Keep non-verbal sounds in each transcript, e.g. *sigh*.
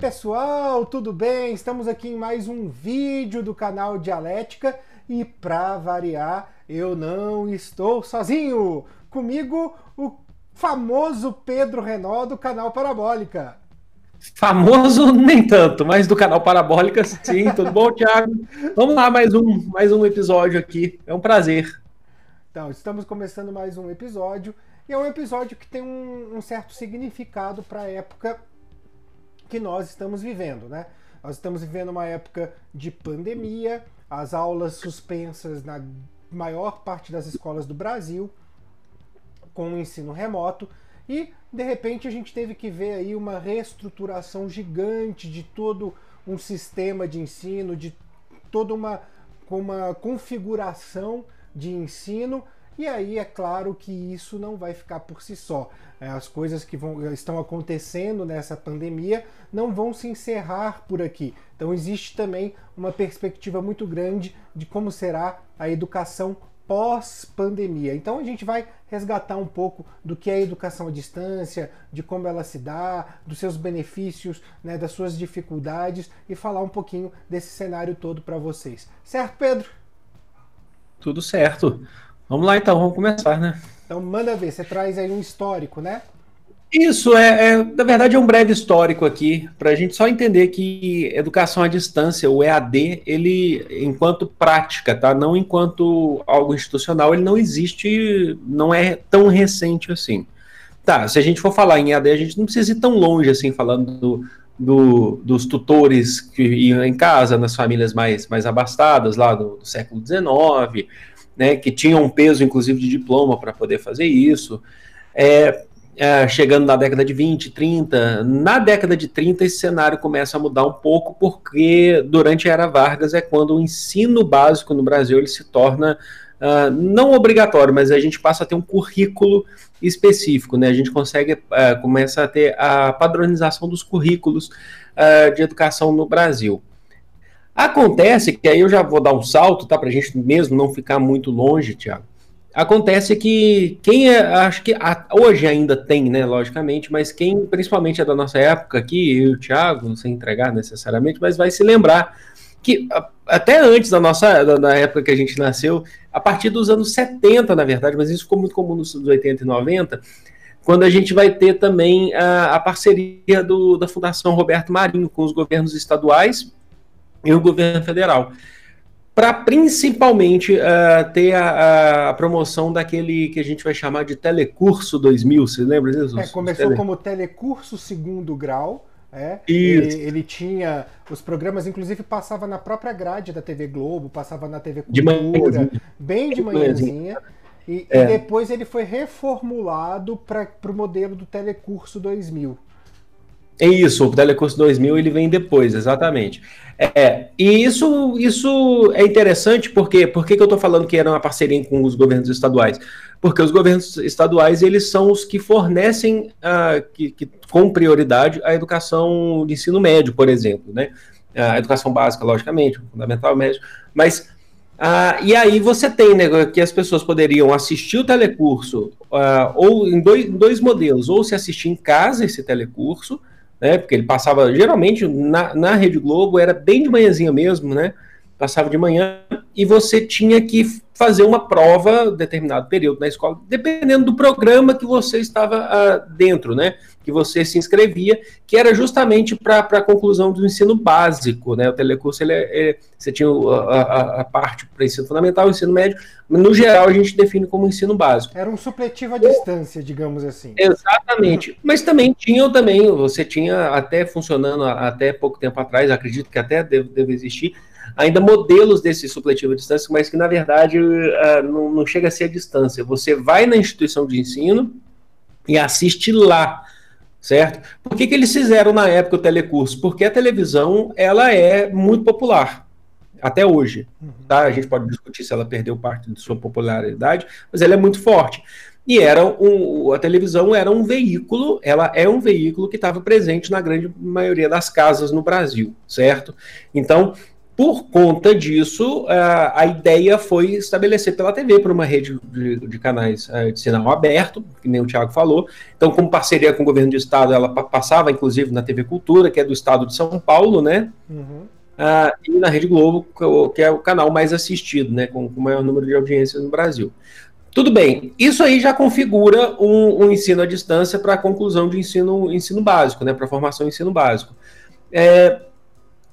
pessoal, tudo bem? Estamos aqui em mais um vídeo do canal Dialética e para variar, eu não estou sozinho. Comigo o famoso Pedro Renó do canal Parabólica. Famoso nem tanto, mas do canal Parabólica sim. *laughs* Tudo bom, Thiago? Vamos lá, mais um, mais um episódio aqui. É um prazer. Então, estamos começando mais um episódio e é um episódio que tem um, um certo significado para a época que nós estamos vivendo, né? Nós estamos vivendo uma época de pandemia, as aulas suspensas na maior parte das escolas do Brasil, com o ensino remoto, e de repente a gente teve que ver aí uma reestruturação gigante de todo um sistema de ensino, de toda uma, uma configuração de ensino e aí é claro que isso não vai ficar por si só. É, as coisas que vão, estão acontecendo nessa pandemia não vão se encerrar por aqui. Então existe também uma perspectiva muito grande de como será a educação pós-pandemia. Então a gente vai resgatar um pouco do que é a educação à distância, de como ela se dá, dos seus benefícios, né, das suas dificuldades e falar um pouquinho desse cenário todo para vocês. Certo, Pedro? Tudo certo. Vamos lá então, vamos começar, né? Então manda ver, você traz aí um histórico, né? Isso, é, é na verdade é um breve histórico aqui, para a gente só entender que educação à distância, o EAD, ele, enquanto prática, tá? Não enquanto algo institucional, ele não existe, não é tão recente assim. Tá, se a gente for falar em EAD, a gente não precisa ir tão longe assim, falando do, do, dos tutores que iam em casa, nas famílias mais, mais abastadas, lá do, do século XIX, né, que tinham um peso, inclusive, de diploma para poder fazer isso. É, é, chegando na década de 20, 30. Na década de 30, esse cenário começa a mudar um pouco, porque durante a Era Vargas é quando o ensino básico no Brasil ele se torna uh, não obrigatório, mas a gente passa a ter um currículo específico, né? A gente consegue, uh, começa a ter a padronização dos currículos uh, de educação no Brasil. Acontece que aí eu já vou dar um salto, tá? Para a gente mesmo não ficar muito longe, Tiago. Acontece que quem é, acho que a, hoje ainda tem, né, logicamente, mas quem principalmente é da nossa época aqui, eu e o Thiago, sem entregar necessariamente, mas vai se lembrar que até antes da nossa da, da, época que a gente nasceu, a partir dos anos 70, na verdade, mas isso ficou muito comum nos anos 80 e 90, quando a gente vai ter também a, a parceria do, da Fundação Roberto Marinho com os governos estaduais e o governo federal. Para principalmente uh, ter a, a, promoção daquele que a gente vai chamar de Telecurso 2000, você lembra disso? É, começou tele... como Telecurso Segundo Grau. É, ele, ele, tinha os programas, inclusive passava na própria grade da TV Globo, passava na TV Cultura, de bem de manhãzinha. E, é. e, depois ele foi reformulado para o modelo do Telecurso 2000. É isso, o Telecurso 2000 ele vem depois, exatamente. É, e isso, isso é interessante porque por que eu estou falando que era uma parceria com os governos estaduais? Porque os governos estaduais eles são os que fornecem uh, que, que, com prioridade a educação de ensino médio, por exemplo, né? A educação básica, logicamente, fundamental, médio, mas uh, e aí você tem né, que as pessoas poderiam assistir o telecurso uh, ou em dois, dois modelos, ou se assistir em casa esse telecurso, né? Porque ele passava geralmente na, na Rede Globo, era bem de manhãzinha mesmo, né? Passava de manhã e você tinha que fazer uma prova determinado período na escola, dependendo do programa que você estava uh, dentro, né? Que você se inscrevia, que era justamente para a conclusão do ensino básico, né? O telecurso, ele, é, ele você tinha a, a, a parte para ensino fundamental, ensino médio, mas no geral a gente define como ensino básico. Era um supletivo à distância, digamos assim. Exatamente. Mas também tinham também, você tinha até funcionando até pouco tempo atrás, acredito que até deve, deve existir, ainda modelos desse supletivo à distância, mas que na verdade uh, não, não chega a ser a distância. Você vai na instituição de ensino e assiste lá certo? Por que, que eles fizeram na época o telecurso? Porque a televisão ela é muito popular até hoje, tá? A gente pode discutir se ela perdeu parte de sua popularidade, mas ela é muito forte. E era um, a televisão era um veículo, ela é um veículo que estava presente na grande maioria das casas no Brasil, certo? Então, por conta disso, a, a ideia foi estabelecer pela TV, por uma rede de, de canais uh, de sinal aberto, que nem o Tiago falou. Então, como parceria com o governo do estado, ela passava, inclusive, na TV Cultura, que é do estado de São Paulo, né? Uhum. Uh, e na Rede Globo, que é o canal mais assistido, né? Com, com o maior número de audiências no Brasil. Tudo bem, isso aí já configura um, um ensino à distância para a conclusão de ensino, ensino básico, né? Para a formação ensino básico. É,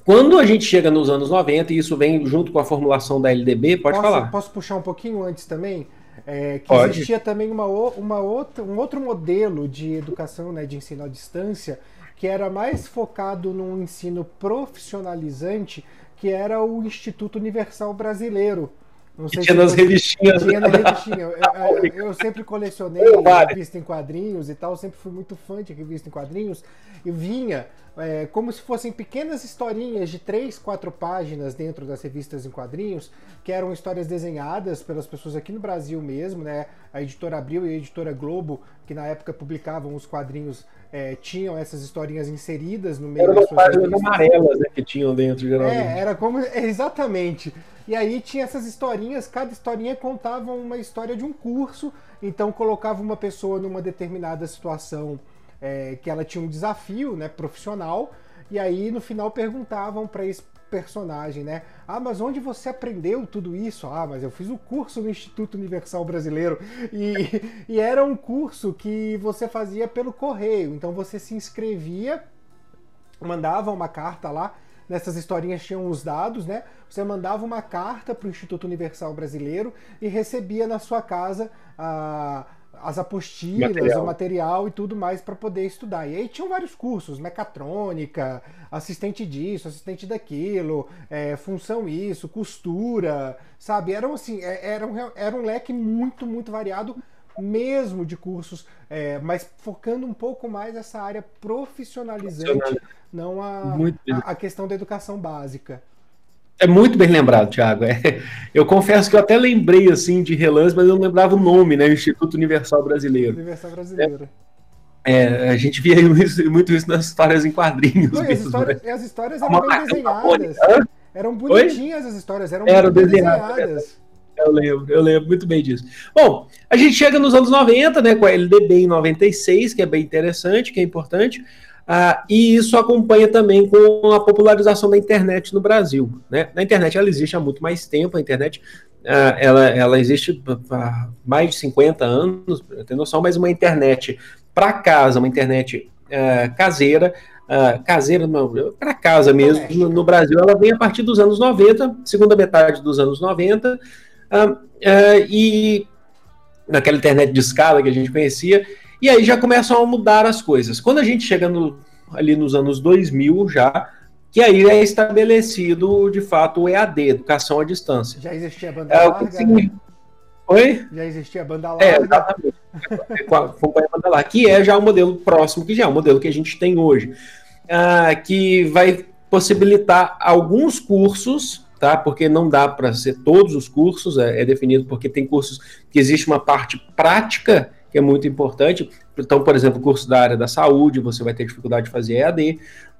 quando a gente chega nos anos 90, e isso vem junto com a formulação da LDB, pode posso, falar. Posso puxar um pouquinho antes também? É, que pode. existia também uma, uma outra, um outro modelo de educação, né, de ensino à distância, que era mais focado num ensino profissionalizante, que era o Instituto Universal Brasileiro. Não sei tinha se nas revistinhas. Tinha na revistinha. Eu, eu, eu, sempre colecionei revista em quadrinhos e tal, sempre fui muito fã de revista em quadrinhos. E vinha é, como se fossem pequenas historinhas de três, quatro páginas dentro das revistas em quadrinhos, que eram histórias desenhadas pelas pessoas aqui no Brasil mesmo, né? A editora Abril e a editora Globo, que na época publicavam os quadrinhos, é, tinham essas historinhas inseridas no meio Era das páginas amarelas né, que tinham dentro, geralmente. É, era como. *laughs* Exatamente. E aí tinha essas historinhas, cada historinha contava uma história de um curso, então colocava uma pessoa numa determinada situação é, que ela tinha um desafio né, profissional, e aí no final perguntavam para esse personagem, né? Ah, mas onde você aprendeu tudo isso? Ah, mas eu fiz o curso no Instituto Universal Brasileiro. E, e era um curso que você fazia pelo correio. Então você se inscrevia, mandava uma carta lá. Nessas historinhas tinham os dados, né? Você mandava uma carta para o Instituto Universal Brasileiro e recebia na sua casa a as apostilas, material. o material e tudo mais para poder estudar. E aí tinham vários cursos, mecatrônica, assistente disso, assistente daquilo, é, função isso, costura, sabe? Eram assim, é, era um, era um leque muito, muito variado mesmo de cursos, é, mas focando um pouco mais essa área profissionalizante, não a, a, a questão da educação básica. É muito bem lembrado, Thiago. É, eu confesso que eu até lembrei assim de relance, mas eu não lembrava o nome, né? Instituto Universal Brasileiro. Universal Brasileiro. É, é, a gente via isso, muito isso nas histórias em quadrinhos. Não, mesmo, as, histórias, né? as histórias eram bem desenhadas. Eram bonitinhas Oi? as histórias, eram, eram bem desenhadas. Eu lembro, eu lembro muito bem disso. Bom, a gente chega nos anos 90, né, com a LDB em 96, que é bem interessante, que é importante. Ah, e isso acompanha também com a popularização da internet no Brasil. Né? A internet ela existe há muito mais tempo, a internet ah, ela, ela existe há mais de 50 anos, tem noção, mas uma internet para casa, uma internet ah, caseira, ah, caseira para casa mesmo, no, no, Brasil, ela vem a partir dos anos 90, segunda metade dos anos 90, ah, ah, e naquela internet de escala que a gente conhecia, e aí já começam a mudar as coisas. Quando a gente chega no, ali nos anos 2000 já, que aí é estabelecido de fato o EAD, Educação à Distância. Já existia a banda é, larga? Assim, né? Oi? Já existia a banda é, larga? É, exatamente. *laughs* A banda larga, que é já o modelo próximo, que já é o modelo que a gente tem hoje, ah, que vai possibilitar alguns cursos tá? Porque não dá para ser todos os cursos, é, é, definido porque tem cursos que existe uma parte prática que é muito importante. Então, por exemplo, curso da área da saúde, você vai ter dificuldade de fazer EAD.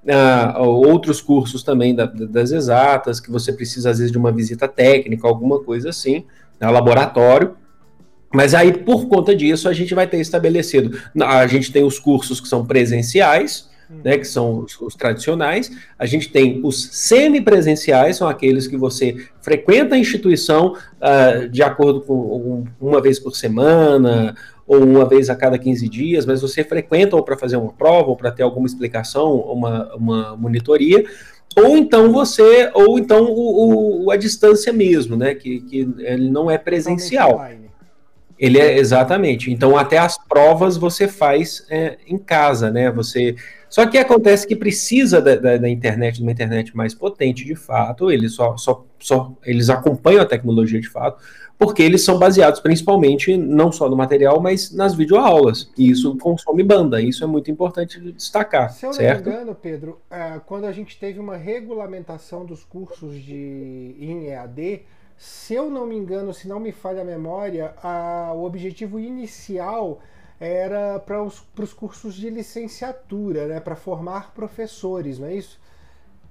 Ah, outros cursos também da, das exatas, que você precisa, às vezes, de uma visita técnica, alguma coisa assim, né, laboratório. Mas aí, por conta disso, a gente vai ter estabelecido. A gente tem os cursos que são presenciais, né, que são os, os, tradicionais. A gente tem os semipresenciais, são aqueles que você frequenta a instituição uh, de acordo com um, uma vez por semana ou uma vez a cada 15 dias, mas você frequenta ou para fazer uma prova, ou para ter alguma explicação, uma, uma monitoria, ou então você, ou então o, o, a distância mesmo, né? Que, que ele não é presencial. Ele é exatamente. Então até as provas você faz é, em casa, né? Você só que acontece que precisa da, da, da, internet, de uma internet mais potente de fato. Eles só, só, só eles acompanham a tecnologia de fato porque eles são baseados principalmente não só no material, mas nas videoaulas. E isso consome banda. Isso é muito importante destacar. Se eu certo? não me engano, Pedro, é, quando a gente teve uma regulamentação dos cursos de em EAD, se eu não me engano, se não me falha a memória, a, o objetivo inicial era para os cursos de licenciatura, né, para formar professores, não é isso?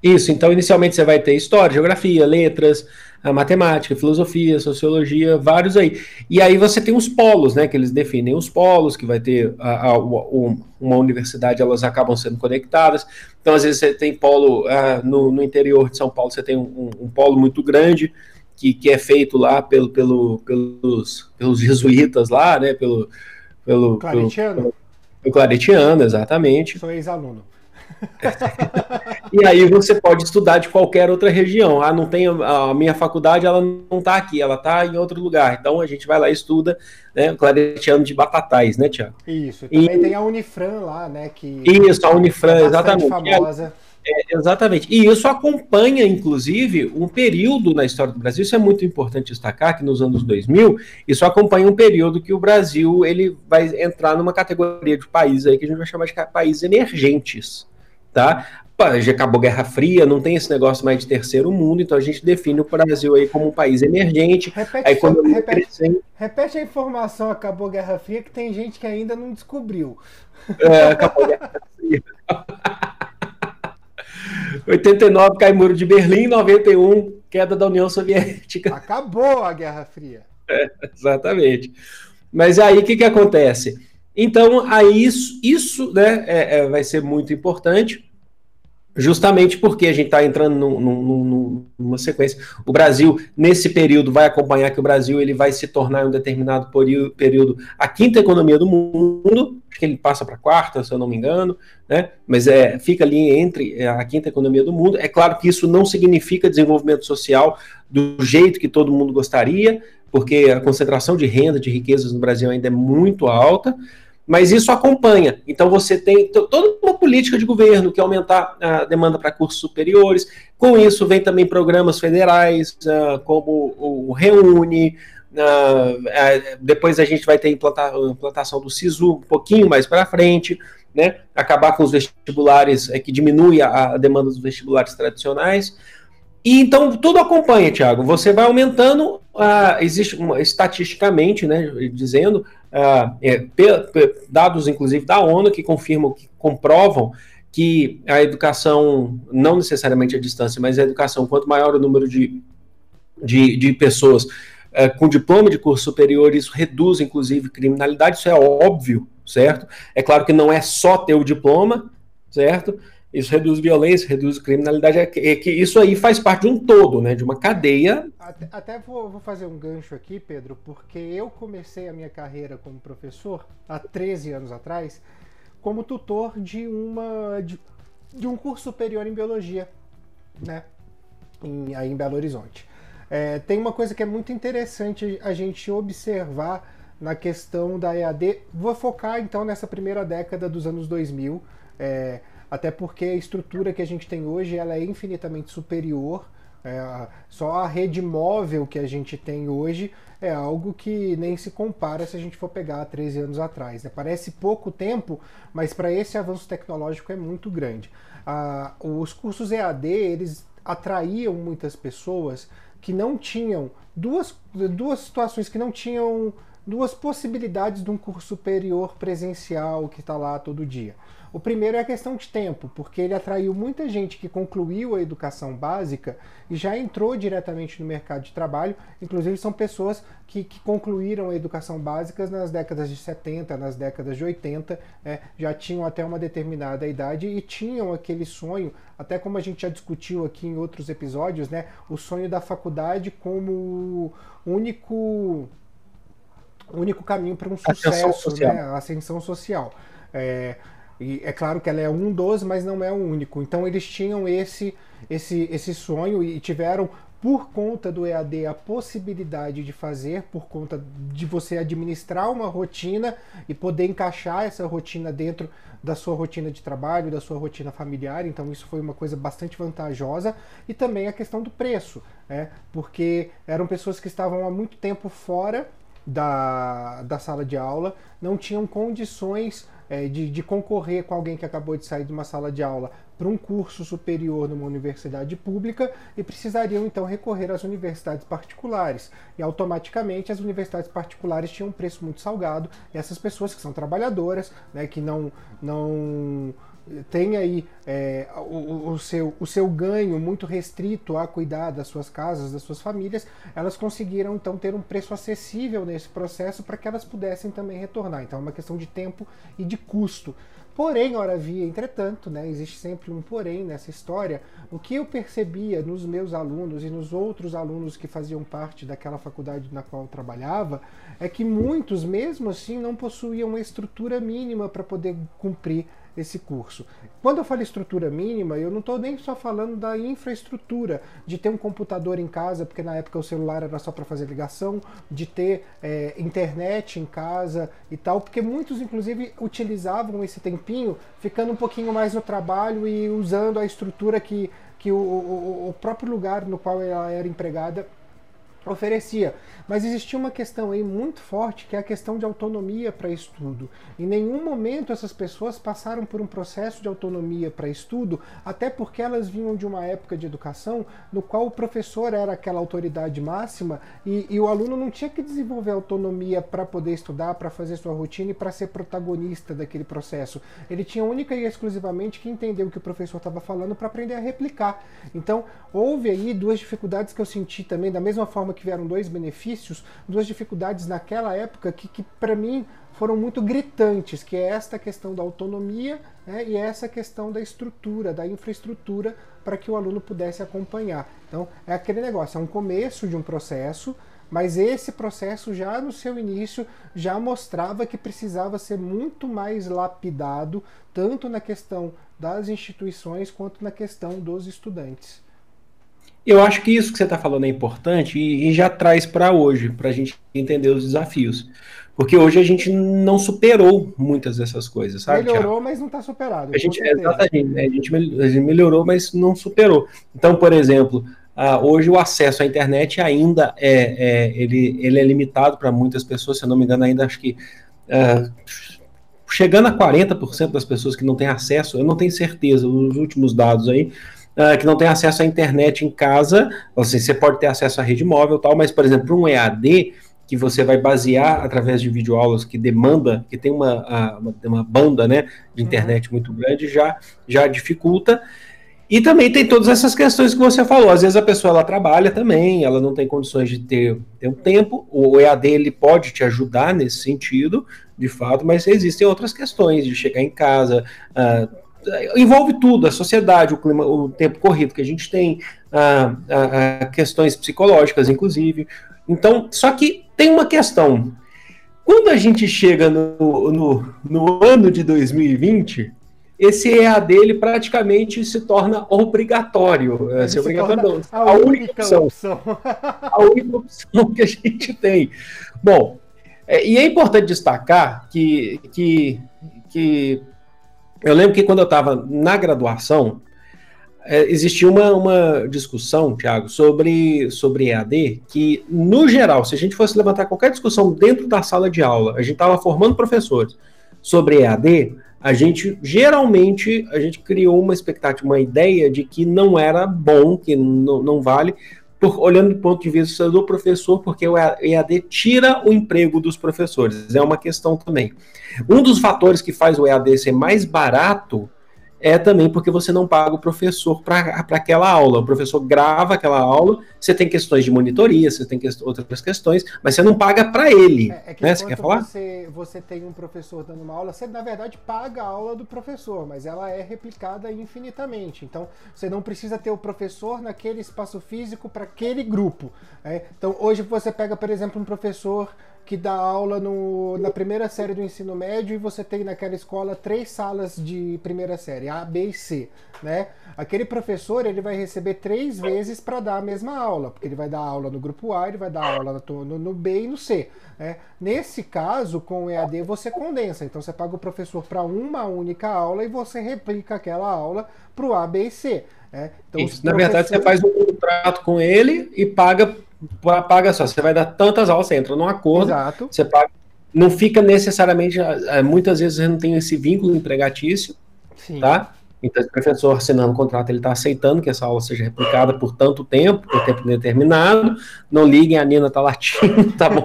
Isso, então inicialmente você vai ter história, geografia, letras, matemática, filosofia, sociologia, vários aí. E aí você tem os polos, né, que eles definem os polos, que vai ter a, a, uma universidade, elas acabam sendo conectadas. Então, às vezes você tem polo uh, no, no, interior de São Paulo, você tem um, um, polo muito grande, que, que é feito lá pelo, pelo, pelos, pelos jesuítas lá, né, pelo... pelo Claretiano? Pelo, pelo Claretiano, exatamente. Sou ex-aluno. *laughs* e aí você pode estudar de qualquer outra região. Ah, não tem a minha faculdade, ela não está aqui, ela está em outro lugar. Então a gente vai lá e estuda, né, o Claretiano de Batatais, né, Tiago? Isso. E também tem a Unifran lá, né, que Isso, a Unifran, é exatamente. famosa. É, exatamente. E isso acompanha, inclusive, um período na história do Brasil. Isso é muito importante destacar que nos anos 2000, isso acompanha um período que o Brasil ele vai entrar numa categoria de países aí que a gente vai chamar de países emergentes tá? Já acabou Guerra Fria, não tem esse negócio mais de terceiro mundo, então a gente define o Brasil aí como um país emergente. Repete, a economia repete, repete a informação, acabou Guerra Fria, que tem gente que ainda não descobriu. É, acabou Guerra Fria. *laughs* 89 cai muro de Berlim, 91 queda da União Soviética. Acabou a Guerra Fria. É, exatamente. Mas aí o que, que acontece? Então, aí isso, isso né, é, é, vai ser muito importante justamente porque a gente está entrando num, num, numa sequência. O Brasil, nesse período, vai acompanhar que o Brasil ele vai se tornar em um determinado período a quinta economia do mundo, acho que ele passa para a quarta, se eu não me engano, né? mas é, fica ali entre é, a quinta economia do mundo. É claro que isso não significa desenvolvimento social do jeito que todo mundo gostaria, porque a concentração de renda, de riquezas no Brasil ainda é muito alta, mas isso acompanha. Então você tem toda uma política de governo que é aumentar a demanda para cursos superiores. Com isso vem também programas federais, uh, como o Reúne. Uh, uh, depois a gente vai ter implanta implantação do SISU um pouquinho mais para frente, né? Acabar com os vestibulares, é, que diminui a demanda dos vestibulares tradicionais. E então tudo acompanha, Tiago. Você vai aumentando, uh, existe uma, estatisticamente, né, dizendo, uh, é, dados inclusive da ONU que confirmam, que comprovam que a educação, não necessariamente a distância, mas a educação, quanto maior o número de, de, de pessoas uh, com diploma de curso superior, isso reduz inclusive criminalidade, isso é óbvio, certo? É claro que não é só ter o diploma, certo? Isso reduz violência, reduz criminalidade, é que, é que, isso aí faz parte de um todo, né, de uma cadeia. Até, até vou, vou, fazer um gancho aqui, Pedro, porque eu comecei a minha carreira como professor há 13 anos atrás, como tutor de, uma, de, de um curso superior em biologia, né, em, aí em Belo Horizonte. É, tem uma coisa que é muito interessante a gente observar na questão da EAD. Vou focar então nessa primeira década dos anos 2000. É, até porque a estrutura que a gente tem hoje ela é infinitamente superior. É, só a rede móvel que a gente tem hoje é algo que nem se compara se a gente for pegar 13 anos atrás. Né? Parece pouco tempo, mas para esse avanço tecnológico é muito grande. Ah, os cursos EAD eles atraíam muitas pessoas que não tinham duas, duas situações que não tinham duas possibilidades de um curso superior presencial que está lá todo dia. O primeiro é a questão de tempo, porque ele atraiu muita gente que concluiu a educação básica e já entrou diretamente no mercado de trabalho. Inclusive, são pessoas que, que concluíram a educação básica nas décadas de 70, nas décadas de 80, né, já tinham até uma determinada idade e tinham aquele sonho, até como a gente já discutiu aqui em outros episódios, né, o sonho da faculdade como único único caminho para um sucesso, né, ascensão social. É, e é claro que ela é um dos, mas não é o único. Então eles tinham esse, esse, esse sonho e tiveram, por conta do EAD, a possibilidade de fazer, por conta de você administrar uma rotina e poder encaixar essa rotina dentro da sua rotina de trabalho, da sua rotina familiar. Então isso foi uma coisa bastante vantajosa. E também a questão do preço, né? porque eram pessoas que estavam há muito tempo fora da, da sala de aula, não tinham condições é, de, de, concorrer com alguém que acabou de sair de uma sala de aula para um curso superior numa universidade pública e precisariam então recorrer às universidades particulares. E automaticamente as universidades particulares tinham um preço muito salgado essas pessoas que são trabalhadoras, né, que não, não têm aí é, o, o, seu, o seu ganho muito restrito a cuidar das suas casas, das suas famílias, elas conseguiram então ter um preço acessível nesse processo para que elas pudessem também retornar. Então é uma questão de tempo e de custo. Porém, ora via, entretanto, né, existe sempre um porém nessa história. O que eu percebia nos meus alunos e nos outros alunos que faziam parte daquela faculdade na qual eu trabalhava é que muitos, mesmo assim, não possuíam uma estrutura mínima para poder cumprir esse curso. Quando eu falo estrutura mínima, eu não estou nem só falando da infraestrutura, de ter um computador em casa, porque na época o celular era só para fazer ligação, de ter é, internet em casa e tal, porque muitos, inclusive, utilizavam esse tempinho ficando um pouquinho mais no trabalho e usando a estrutura que, que o, o, o próprio lugar no qual ela era empregada oferecia. Mas existia uma questão aí muito forte que é a questão de autonomia para estudo. Em nenhum momento essas pessoas passaram por um processo de autonomia para estudo, até porque elas vinham de uma época de educação no qual o professor era aquela autoridade máxima e, e o aluno não tinha que desenvolver autonomia para poder estudar, para fazer sua rotina e para ser protagonista daquele processo. Ele tinha única e exclusivamente que entender o que o professor estava falando para aprender a replicar. Então, houve aí duas dificuldades que eu senti também, da mesma forma que vieram dois benefícios, duas dificuldades naquela época que, que para mim foram muito gritantes, que é esta questão da autonomia né, e essa questão da estrutura, da infraestrutura para que o aluno pudesse acompanhar. Então é aquele negócio, é um começo de um processo, mas esse processo já no seu início já mostrava que precisava ser muito mais lapidado, tanto na questão das instituições quanto na questão dos estudantes. Eu acho que isso que você está falando é importante e, e já traz para hoje, para a gente entender os desafios. Porque hoje a gente não superou muitas dessas coisas, sabe? Melhorou, Thiago? mas não está superado. A gente, exatamente, né? a, gente, a gente melhorou, mas não superou. Então, por exemplo, hoje o acesso à internet ainda é, é ele, ele é limitado para muitas pessoas, se eu não me engano, ainda acho que. Uh, chegando a 40% das pessoas que não têm acesso, eu não tenho certeza, os últimos dados aí, uh, que não tem acesso à internet em casa, assim, você pode ter acesso à rede móvel tal, mas, por exemplo, um EAD, que você vai basear através de videoaulas que demanda, que tem uma, uma, uma banda né, de uhum. internet muito grande, já, já dificulta. E também tem todas essas questões que você falou. Às vezes a pessoa ela trabalha também, ela não tem condições de ter, ter um tempo. O EAD ele pode te ajudar nesse sentido, de fato, mas existem outras questões de chegar em casa, uh, envolve tudo, a sociedade, o clima, o tempo corrido que a gente tem, a, a, a questões psicológicas, inclusive. Então, só que tem uma questão. Quando a gente chega no, no, no ano de 2020, esse EAD ele praticamente se torna obrigatório. É, se obrigatório não, a, a única opção, opção. *laughs* a única opção que a gente tem. Bom, é, e é importante destacar que, que, que eu lembro que quando eu estava na graduação, é, existia uma, uma discussão, Tiago, sobre, sobre EAD, que, no geral, se a gente fosse levantar qualquer discussão dentro da sala de aula, a gente estava formando professores sobre EAD, a gente geralmente a gente criou uma expectativa, uma ideia de que não era bom, que não, não vale, por, olhando do ponto de vista do professor, porque o EAD tira o emprego dos professores. É uma questão também. Um dos fatores que faz o EAD ser mais barato é também porque você não paga o professor para aquela aula. O professor grava aquela aula, você tem questões de monitoria, você tem que, outras questões, mas você não paga para ele. É, é que né? Você quer falar? Você, você tem um professor dando uma aula, você na verdade paga a aula do professor, mas ela é replicada infinitamente. Então você não precisa ter o professor naquele espaço físico para aquele grupo. Né? Então hoje você pega, por exemplo, um professor que dá aula no, na primeira série do ensino médio e você tem naquela escola três salas de primeira série, A, B e C, né? Aquele professor ele vai receber três vezes para dar a mesma aula, porque ele vai dar aula no grupo A, ele vai dar aula no, no B e no C. Né? Nesse caso, com o EAD você condensa, então você paga o professor para uma única aula e você replica aquela aula para o A, B e C. Né? Então, Isso, na verdade, você faz um contrato com ele e paga paga só, você vai dar tantas aulas, você entra num acordo, Exato. você paga, não fica necessariamente, é, muitas vezes você não tem esse vínculo empregatício, Sim. tá? Então, o professor assinando o contrato, ele está aceitando que essa aula seja replicada por tanto tempo, por tempo determinado. Não liguem, a Nina está latindo, *laughs* tá bom?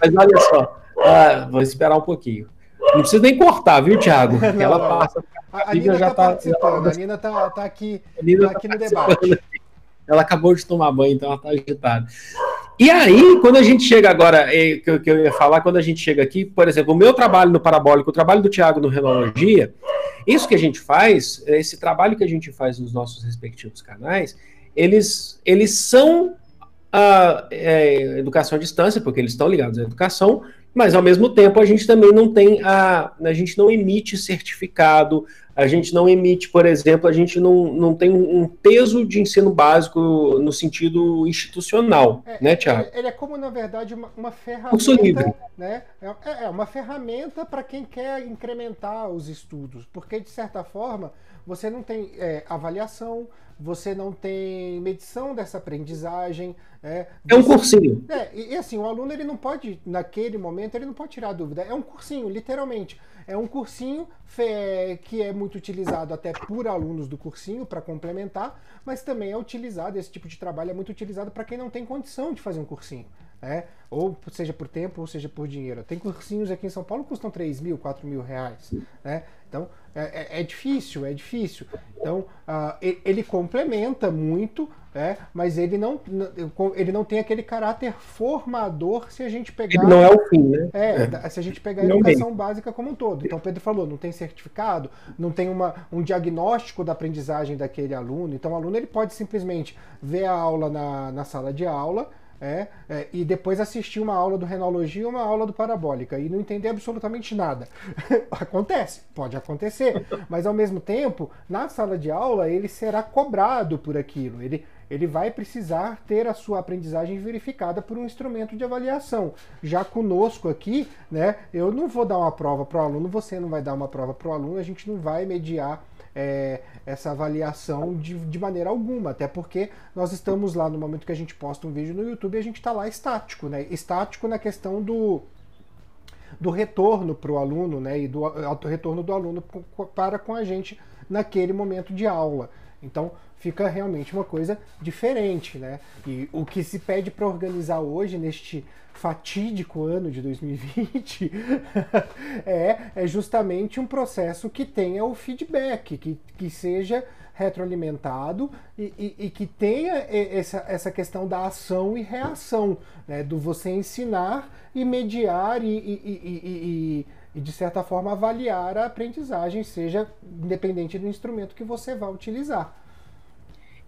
Mas olha só, ah, vou esperar um pouquinho. Não precisa nem cortar, viu, Thiago? *laughs* Ela passa A, a Nina está tá participando, a Nina está tá aqui, tá tá aqui no debate. Ela acabou de tomar banho, então ela está agitada. E aí, quando a gente chega agora, é, que eu, ia falar, quando a gente chega aqui, por exemplo, o meu trabalho no Parabólico, o trabalho do Tiago no Renologia, isso que a gente faz, esse trabalho que a gente faz nos nossos respectivos canais, eles, eles são a é, educação à distância, porque eles estão ligados à educação, mas ao mesmo tempo a gente também não tem a. A gente não emite certificado, a gente não emite, por exemplo, a gente não, não tem um peso de ensino básico no sentido institucional, é, né, Tiago? Ele é como, na verdade, uma, uma ferramenta. Curso livre. Né? É, é, é uma ferramenta para quem quer incrementar os estudos, porque, de certa forma, você não tem é, avaliação, você não tem medição dessa aprendizagem. É, é um cursinho. É, e, e, assim, o aluno ele não pode, naquele momento, ele não pode tirar dúvida. É um cursinho, literalmente. É um cursinho que é muito utilizado até por alunos do cursinho para complementar, mas também é utilizado, esse tipo de trabalho é muito utilizado para quem não tem condição de fazer um cursinho. Né? Ou seja por tempo, ou seja por dinheiro. Tem cursinhos aqui em São Paulo que custam 3 mil, 4 mil reais. Né? Então, é, é, é, difícil, é difícil. Então, uh, ele complementa muito, né? mas ele não, ele não tem aquele caráter formador se a gente pegar. Ele não é o fim, né? É, é. se a gente pegar a educação básica como um todo. Então, o Pedro falou, não tem certificado, não tem uma, um diagnóstico da aprendizagem daquele aluno. Então, o aluno ele pode simplesmente ver a aula na, na sala de aula é, é, e depois assistir uma aula do Renologia ou uma aula do Parabólica e não entender absolutamente nada. *laughs* Acontece, pode acontecer, mas ao mesmo tempo, na sala de aula, ele será cobrado por aquilo. Ele, ele vai precisar ter a sua aprendizagem verificada por um instrumento de avaliação. Já conosco aqui, né, eu não vou dar uma prova para o aluno, você não vai dar uma prova para o aluno, a gente não vai mediar é, essa avaliação de, de maneira alguma, até porque nós estamos lá no momento que a gente posta um vídeo no YouTube a gente está lá estático, né? Estático na questão do, do retorno para o aluno, né? E do retorno do aluno para com a gente naquele momento de aula. Então fica realmente uma coisa diferente, né? E o que se pede para organizar hoje neste fatídico ano de 2020 *laughs* é, é justamente um processo que tenha o feedback, que, que seja retroalimentado e, e, e que tenha essa, essa questão da ação e reação, né? do você ensinar e mediar e, e, e, de certa forma avaliar a aprendizagem, seja independente do instrumento que você vai utilizar.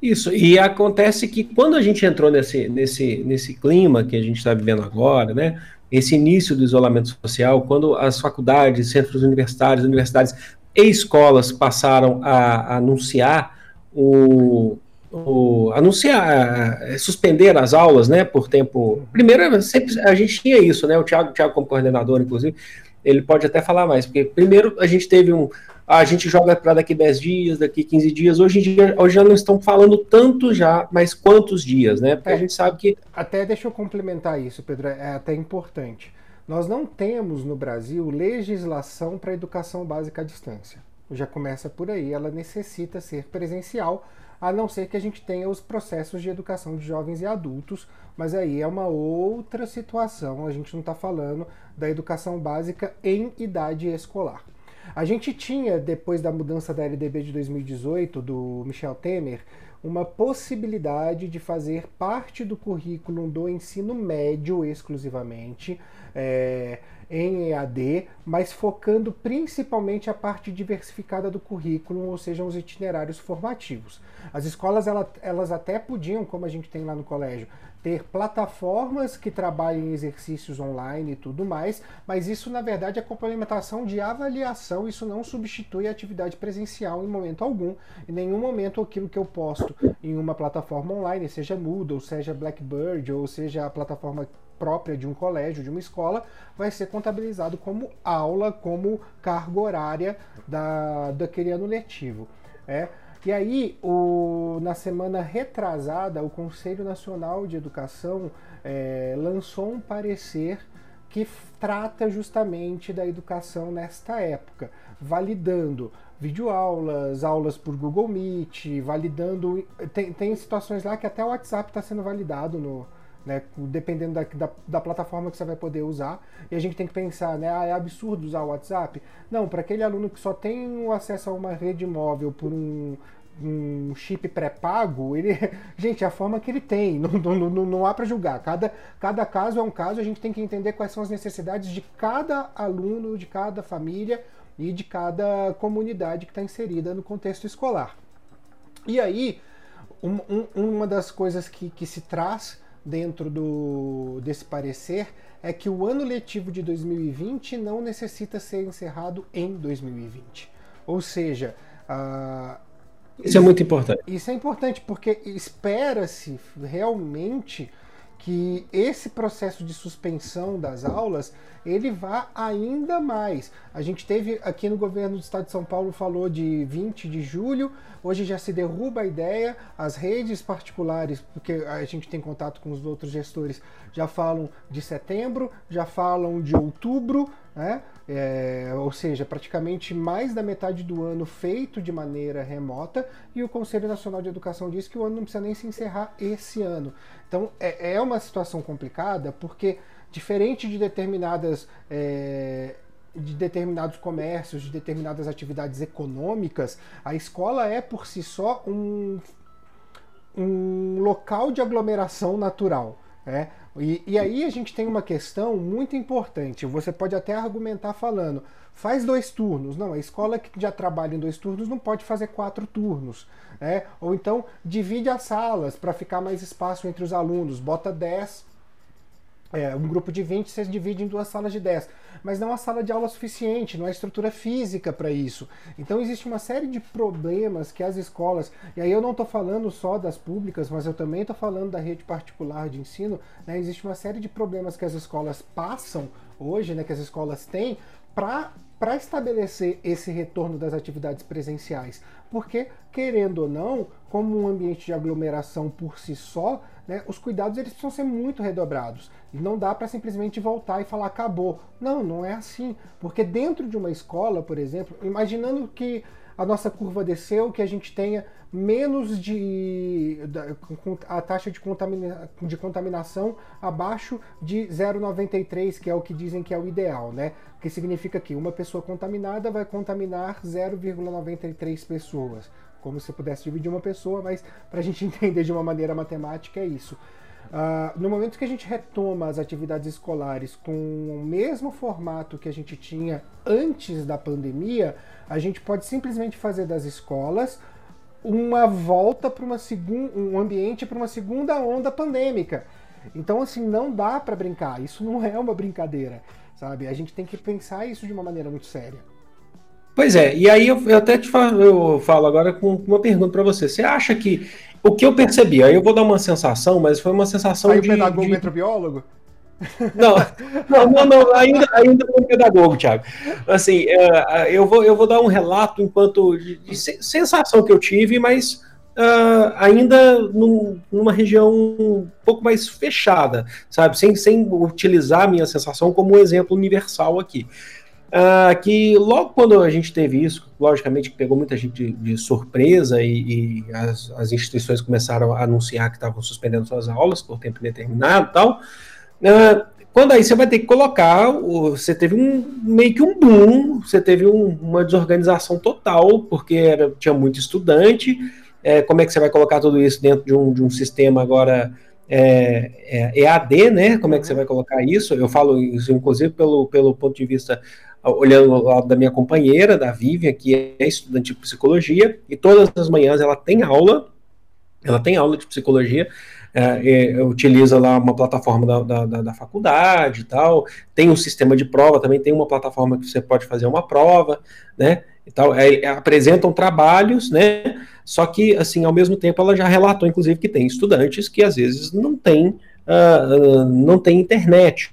Isso, e acontece que quando a gente entrou nesse, nesse, nesse clima que a gente está vivendo agora, né, esse início do isolamento social, quando as faculdades, centros universitários, universidades e escolas passaram a, anunciar o, o, anunciar, suspender as aulas, né, por tempo. Primeiro, sempre a gente tinha isso, né? O Thiago, o Thiago como coordenador, inclusive, ele pode até falar mais, porque primeiro a gente teve um, a gente joga para daqui 10 dias, daqui 15 dias. Hoje em dia, hoje já não estão falando tanto já, mas quantos dias, né? Porque é, a gente sabe que. Até deixa eu complementar isso, Pedro, é até importante. Nós não temos no Brasil legislação para educação básica à distância. Já começa por aí, ela necessita ser presencial, a não ser que a gente tenha os processos de educação de jovens e adultos, mas aí é uma outra situação. A gente não está falando da educação básica em idade escolar. A gente tinha, depois da mudança da LDB de 2018, do Michel Temer, uma possibilidade de fazer parte do currículo do ensino médio exclusivamente é, em EAD, mas focando principalmente a parte diversificada do currículo, ou seja, os itinerários formativos. As escolas elas, elas até podiam, como a gente tem lá no colégio, ter plataformas que trabalhem exercícios online e tudo mais, mas isso na verdade é complementação de avaliação, isso não substitui a atividade presencial em momento algum. Em nenhum momento aquilo que eu posto em uma plataforma online, seja Moodle, seja Blackbird, ou seja a plataforma própria de um colégio, de uma escola, vai ser contabilizado como aula, como carga horária da, daquele ano letivo. É, e aí, o, na semana retrasada, o Conselho Nacional de Educação é, lançou um parecer que trata justamente da educação nesta época, validando videoaulas, aulas por Google Meet, validando. Tem, tem situações lá que até o WhatsApp está sendo validado no, né? Dependendo da, da, da, plataforma que você vai poder usar. E a gente tem que pensar, né? Ah, é absurdo usar o WhatsApp? Não, para aquele aluno que só tem acesso a uma rede móvel por um, um chip pré-pago, ele, *laughs* gente, é a forma que ele tem, *laughs* não, não, não, não há para julgar. Cada, cada caso é um caso, a gente tem que entender quais são as necessidades de cada aluno, de cada família e de cada comunidade que está inserida no contexto escolar. E aí, um, um, uma das coisas que, que se traz dentro do, desse parecer é que o ano letivo de 2020 não necessita ser encerrado em 2020. Ou seja, uh, isso é muito importante. Isso é importante porque espera-se realmente que esse processo de suspensão das aulas ele vá ainda mais. A gente teve aqui no governo do estado de São Paulo falou de 20 de julho, hoje já se derruba a ideia, as redes particulares, porque a gente tem contato com os outros gestores, já falam de setembro, já falam de outubro, né? É, ou seja, praticamente mais da metade do ano feito de maneira remota, e o Conselho Nacional de Educação diz que o ano não precisa nem se encerrar esse ano. Então é, é uma situação complicada porque, diferente de determinadas. É, de determinados comércios, de determinadas atividades econômicas, a escola é por si só um, um local de aglomeração natural. É, e, e, aí a gente tem uma questão muito importante. Você pode até argumentar falando, faz dois turnos. Não, a escola que já trabalha em dois turnos não pode fazer quatro turnos. Né? Ou então divide as salas para ficar mais espaço entre os alunos, bota 10 é, um grupo de 20 você divide em duas salas de 10, mas não há sala de aula suficiente, não há estrutura física para isso. Então existe uma série de problemas que as escolas, e aí eu não estou falando só das públicas, mas eu também estou falando da rede particular de ensino, né, existe uma série de problemas que as escolas passam hoje, né, que as escolas têm, para estabelecer esse retorno das atividades presenciais. Porque, querendo ou não, como um ambiente de aglomeração por si só, né, os cuidados eles precisam ser muito redobrados. E não dá para simplesmente voltar e falar acabou. Não, não é assim. Porque dentro de uma escola, por exemplo, imaginando que a nossa curva desceu, que a gente tenha menos de a taxa de, contamina, de contaminação abaixo de 0,93, que é o que dizem que é o ideal, né? Que significa que uma pessoa contaminada vai contaminar 0,93 pessoas. Como se pudesse dividir uma pessoa, mas para a gente *laughs* entender de uma maneira matemática é isso. Uh, no momento que a gente retoma as atividades escolares com o mesmo formato que a gente tinha antes da pandemia, a gente pode simplesmente fazer das escolas uma volta para uma segunda, um ambiente para uma segunda onda pandêmica. Então, assim, não dá para brincar. Isso não é uma brincadeira, sabe? A gente tem que pensar isso de uma maneira muito séria. Pois é, e aí eu, eu até te falo, eu falo agora com uma pergunta para você. Você acha que o que eu percebi, aí eu vou dar uma sensação, mas foi uma sensação aí de... o pedagogo de... Não, não, não, não, ainda, ainda não pedagogo, Thiago. Assim, uh, eu, vou, eu vou dar um relato enquanto de, de sensação que eu tive, mas uh, ainda num, numa região um pouco mais fechada, sabe? Sem, sem utilizar a minha sensação como um exemplo universal aqui. Uh, que logo quando a gente teve isso, logicamente que pegou muita gente de, de surpresa e, e as, as, instituições começaram a anunciar que estavam suspendendo suas aulas por tempo indeterminado e tal. Uh, quando aí você vai ter que colocar, você teve um meio que um boom, você teve um, uma desorganização total, porque era, tinha muito estudante. É, como é que você vai colocar tudo isso dentro de um, de um sistema agora é, é, EAD, né? Como é que você vai colocar isso? Eu falo isso, inclusive, pelo, pelo ponto de vista olhando ao lado da minha companheira, da Vivian, que é estudante de psicologia, e todas as manhãs ela tem aula, ela tem aula de psicologia, é, é, utiliza lá uma plataforma da, da, da, faculdade e tal, tem um sistema de prova, também tem uma plataforma que você pode fazer uma prova, né, e tal, é, apresentam trabalhos, né, só que, assim, ao mesmo tempo ela já relatou, inclusive, que tem estudantes que às vezes não tem, uh, não tem internet,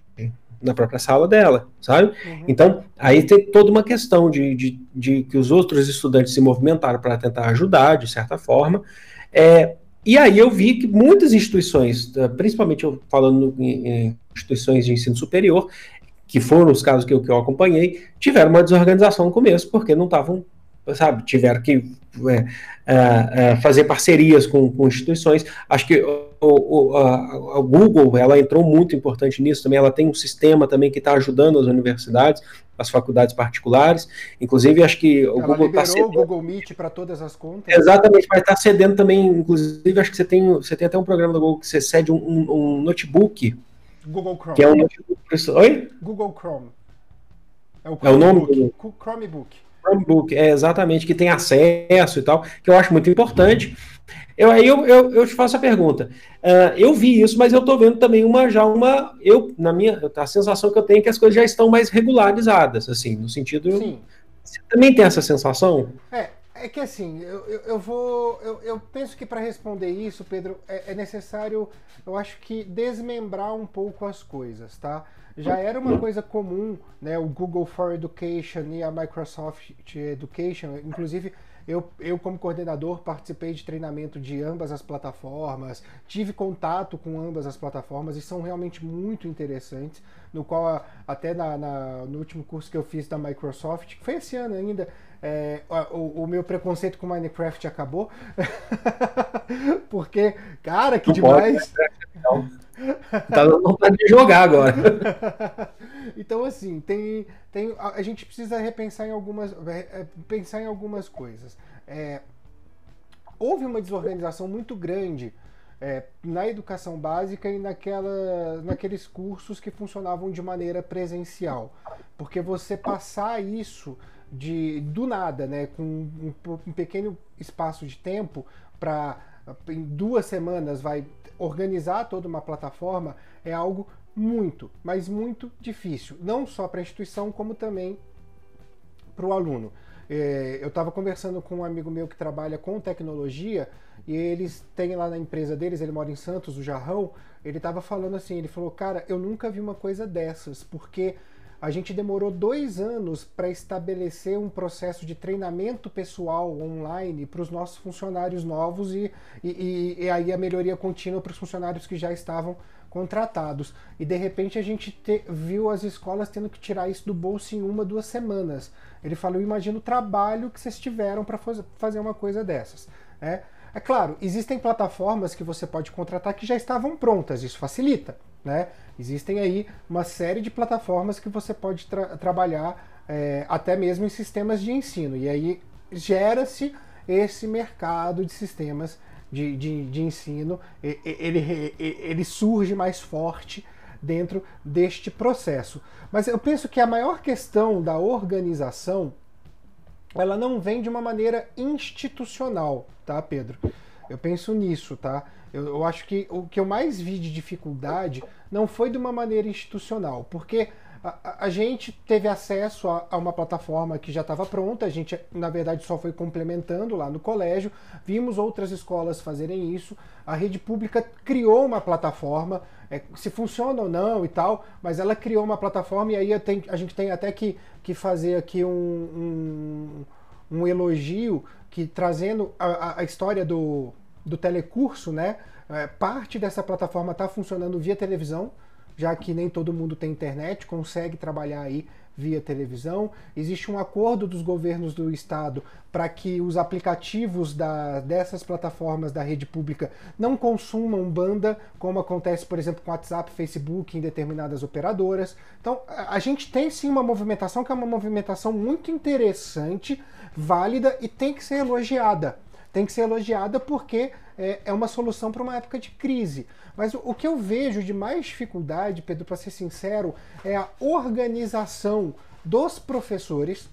na própria sala dela, sabe? Uhum. Então, aí tem toda uma questão de, de, de, que os outros estudantes se movimentaram para tentar ajudar, de certa forma. É, e aí eu vi que muitas instituições, eh, principalmente eu falando em, em instituições de ensino superior, que foram os casos que eu, que eu acompanhei, tiveram uma desorganização no começo, porque não estavam, sabe, tiveram que é, é, é, fazer parcerias com, com instituições. Acho que o, a, a, Google, ela entrou muito importante nisso também, ela tem um sistema também que está ajudando as universidades, as faculdades particulares, inclusive acho que o ela Google está cedendo... o Google Meet para todas as contas. Exatamente, mas está cedendo também, inclusive acho que você tem, você tem até um programa do Google que você cede um, um, um notebook. Google Chrome. Que é um notebook. Oi? Google Chrome. É o, é o nome Chromebook. Chromebook, é exatamente, que tem acesso e tal, que eu acho muito importante. Eu, aí eu, eu, eu te faço a pergunta. Uh, eu vi isso, mas eu estou vendo também uma já uma. Eu, na minha. A sensação que eu tenho é que as coisas já estão mais regularizadas, assim, no sentido. Sim. Você também tem essa sensação? É, é que assim, eu, eu, eu vou. Eu, eu, penso que para responder isso, Pedro, é, é, necessário, eu acho que desmembrar um pouco as coisas, tá? Já era uma coisa comum, né? O Google for Education e a Microsoft Education, inclusive eu, eu, como coordenador, participei de treinamento de ambas as plataformas, tive contato com ambas as plataformas e são realmente muito interessantes. No qual, até na, na no último curso que eu fiz da Microsoft, que foi esse ano ainda, é, o, o, meu preconceito com Minecraft acabou. *laughs* Porque, cara, que demais! *laughs* Tá dando vontade de jogar agora. *laughs* então, assim, tem, tem, a gente precisa repensar em algumas, é, é, pensar em algumas coisas. É, houve uma desorganização muito grande é, na educação básica e naquela, naqueles cursos que funcionavam de maneira presencial. Porque você passar isso de do nada, né, com um, um pequeno espaço de tempo para em duas semanas vai organizar toda uma plataforma é algo muito, mas muito difícil, não só para a instituição, como também para o aluno. É, eu estava conversando com um amigo meu que trabalha com tecnologia e eles têm lá na empresa deles, ele mora em Santos, o Jarrão, ele estava falando assim, ele falou, cara, eu nunca vi uma coisa dessas, porque a gente demorou dois anos para estabelecer um processo de treinamento pessoal online para os nossos funcionários novos e, e, e, aí a melhoria contínua para os funcionários que já estavam contratados. E de repente a gente te, viu as escolas tendo que tirar isso do bolso em uma, duas semanas. Ele falou: imagina o trabalho que vocês tiveram para fazer uma coisa dessas. Né? É claro, existem plataformas que você pode contratar que já estavam prontas, isso facilita. Né? Existem aí uma série de plataformas que você pode tra trabalhar é, até mesmo em sistemas de ensino. E aí gera-se esse mercado de sistemas de, de, de ensino, ele, ele surge mais forte dentro deste processo. Mas eu penso que a maior questão da organização ela não vem de uma maneira institucional, tá, Pedro? Eu penso nisso, tá? Eu, eu, acho que o que eu mais vi de dificuldade não foi de uma maneira institucional, porque a, a gente teve acesso a, a uma plataforma que já estava pronta, a gente, na verdade, só foi complementando lá no colégio, vimos outras escolas fazerem isso, a rede pública criou uma plataforma, é, se funciona ou não e tal, mas ela criou uma plataforma e aí tenho, a gente tem até que, que fazer aqui um, um, um elogio que trazendo a, a história do, do telecurso, né? É, parte dessa plataforma está funcionando via televisão, já que nem todo mundo tem internet, consegue trabalhar aí via televisão. Existe um acordo dos governos do estado para que os aplicativos da, dessas plataformas da rede pública não consumam banda, como acontece, por exemplo, com WhatsApp, Facebook em determinadas operadoras. Então, a gente tem sim uma movimentação que é uma movimentação muito interessante, válida e tem que ser elogiada. Tem que ser elogiada porque é, é uma solução para uma época de crise. Mas o, que eu vejo de mais dificuldade, Pedro, para ser sincero, é a organização dos professores,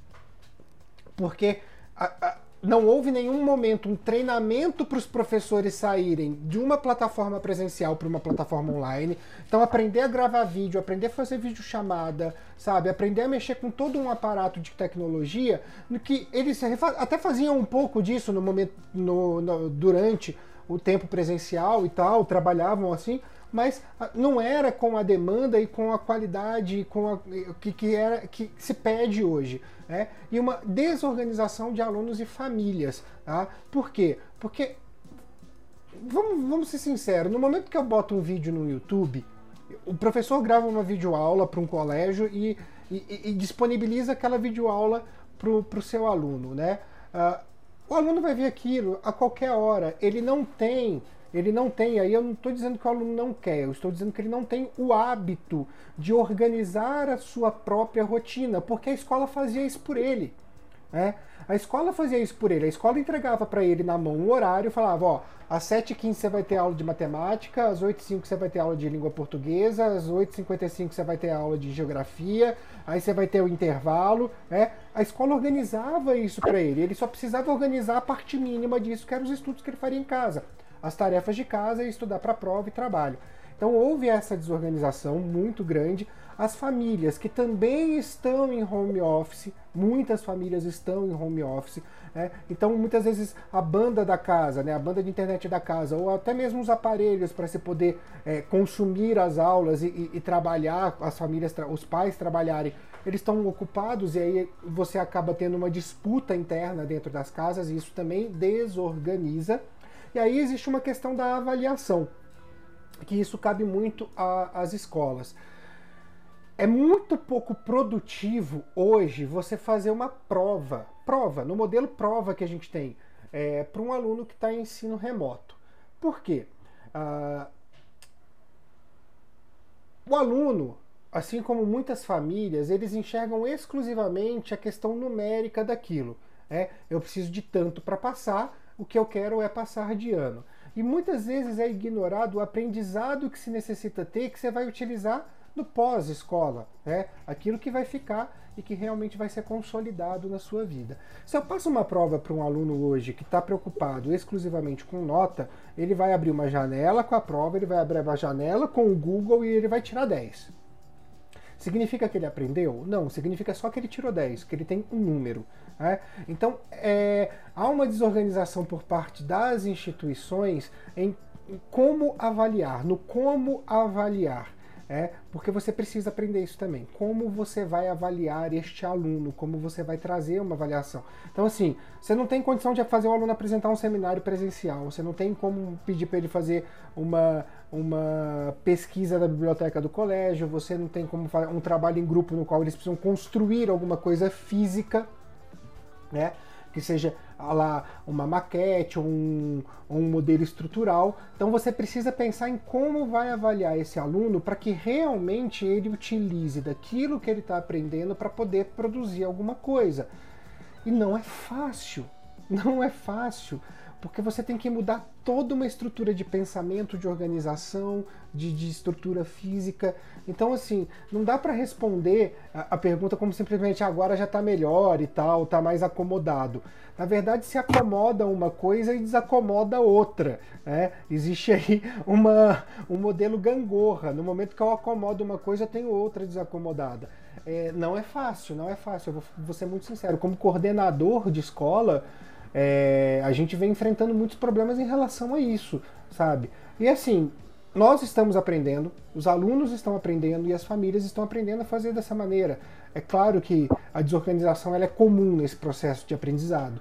porque a, não houve nenhum momento um treinamento para os professores saírem de uma plataforma presencial para uma plataforma online. Então, aprender a gravar vídeo, aprender a fazer vídeo chamada, sabe? Aprender a mexer com todo um aparato de tecnologia, no que eles até faziam um pouco disso no momento, no, no durante o tempo presencial e tal, trabalhavam assim, mas ah, não era com a demanda e com a qualidade com a, que, que, era, que se pede hoje. Né? E uma desorganização de alunos e famílias. Tá? Por quê? Porque, vamos, vamos ser sinceros, no momento que eu boto um vídeo no YouTube, o professor grava uma videoaula para um colégio e, e, e, disponibiliza aquela videoaula para o seu aluno. Né? Uh, o aluno vai ver aquilo a qualquer hora. Ele não tem ele não tem, aí eu não estou dizendo que o aluno não quer, eu estou dizendo que ele não tem o hábito de organizar a sua própria rotina, porque a escola fazia isso por ele. Né? A escola fazia isso por ele. A escola entregava para ele na mão um horário, falava, ó, às 7h15 você vai ter aula de matemática, às 8h05 você vai ter aula de língua portuguesa, às 8h55 você vai ter aula de geografia, aí você vai ter o intervalo. Né? A escola organizava isso para ele. Ele só precisava organizar a parte mínima disso, que eram os estudos que ele faria em casa. As tarefas de casa e estudar para prova e trabalho. Então houve essa desorganização muito grande. As famílias que também estão em home office, muitas famílias estão em home office, né? então muitas vezes a banda da casa, né? a banda de internet da casa, ou até mesmo os aparelhos para se poder é, consumir as aulas e, e, e trabalhar, as famílias, os pais trabalharem, eles estão ocupados e aí você acaba tendo uma disputa interna dentro das casas e isso também desorganiza. E aí existe uma questão da avaliação que isso cabe muito às escolas. É muito pouco produtivo hoje você fazer uma prova, prova, no modelo prova que a gente tem, é, para um aluno que está em ensino remoto. Por quê? Ah, o aluno, assim como muitas famílias, eles enxergam exclusivamente a questão numérica daquilo. É, eu preciso de tanto para passar, o que eu quero é passar de ano. E muitas vezes é ignorado o aprendizado que se necessita ter, que você vai utilizar no pós-escola, né? Aquilo que vai ficar e que realmente vai ser consolidado na sua vida. Se eu passo uma prova para um aluno hoje que está preocupado exclusivamente com nota, ele vai abrir uma janela com a prova, ele vai abrir uma janela com o Google e ele vai tirar 10. Significa que ele aprendeu? Não, significa só que ele tirou 10, que ele tem um número. Né? Então, é, há uma desorganização por parte das instituições em como avaliar, no como avaliar. É, porque você precisa aprender isso também. Como você vai avaliar este aluno, como você vai trazer uma avaliação. Então, assim, você não tem condição de fazer o aluno apresentar um seminário presencial, você não tem como pedir para ele fazer uma, uma pesquisa da biblioteca do colégio, você não tem como fazer um trabalho em grupo no qual eles precisam construir alguma coisa física, né? que seja lá uma maquete ou um, um modelo estrutural. Então você precisa pensar em como vai avaliar esse aluno para que realmente ele utilize daquilo que ele está aprendendo para poder produzir alguma coisa. E não é fácil, não é fácil porque você tem que mudar toda uma estrutura de pensamento, de organização, de, de estrutura física. Então, assim, não dá para responder a, a, pergunta como simplesmente agora já está melhor e tal, está mais acomodado. Na verdade, se acomoda uma coisa e desacomoda outra. Né? Existe aí uma, um modelo gangorra. No momento que eu acomodo uma coisa, eu tenho outra desacomodada. É, não é fácil, não é fácil. Eu vou, vou ser muito sincero. Como coordenador de escola, é, a gente vem enfrentando muitos problemas em relação a isso, sabe? E assim, nós estamos aprendendo, os alunos estão aprendendo e as famílias estão aprendendo a fazer dessa maneira. É claro que a desorganização ela é comum nesse processo de aprendizado.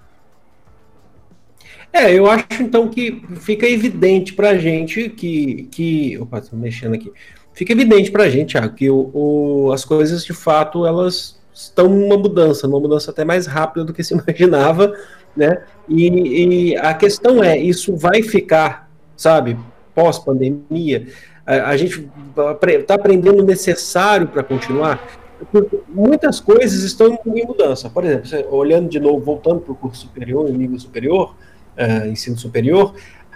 É, eu acho então que fica evidente para a gente que, que. Opa, estou mexendo aqui. Fica evidente para a gente, Thiago, que o, o, as coisas de fato elas estão numa mudança, uma mudança até mais rápida do que se *laughs* imaginava, né? E, e a questão é, isso vai ficar, sabe, pós-pandemia? A, a, gente está aprendendo o necessário para continuar? Muitas coisas estão em mudança. Por exemplo, você, olhando de novo, voltando para o curso superior, nível superior, uh, ensino superior,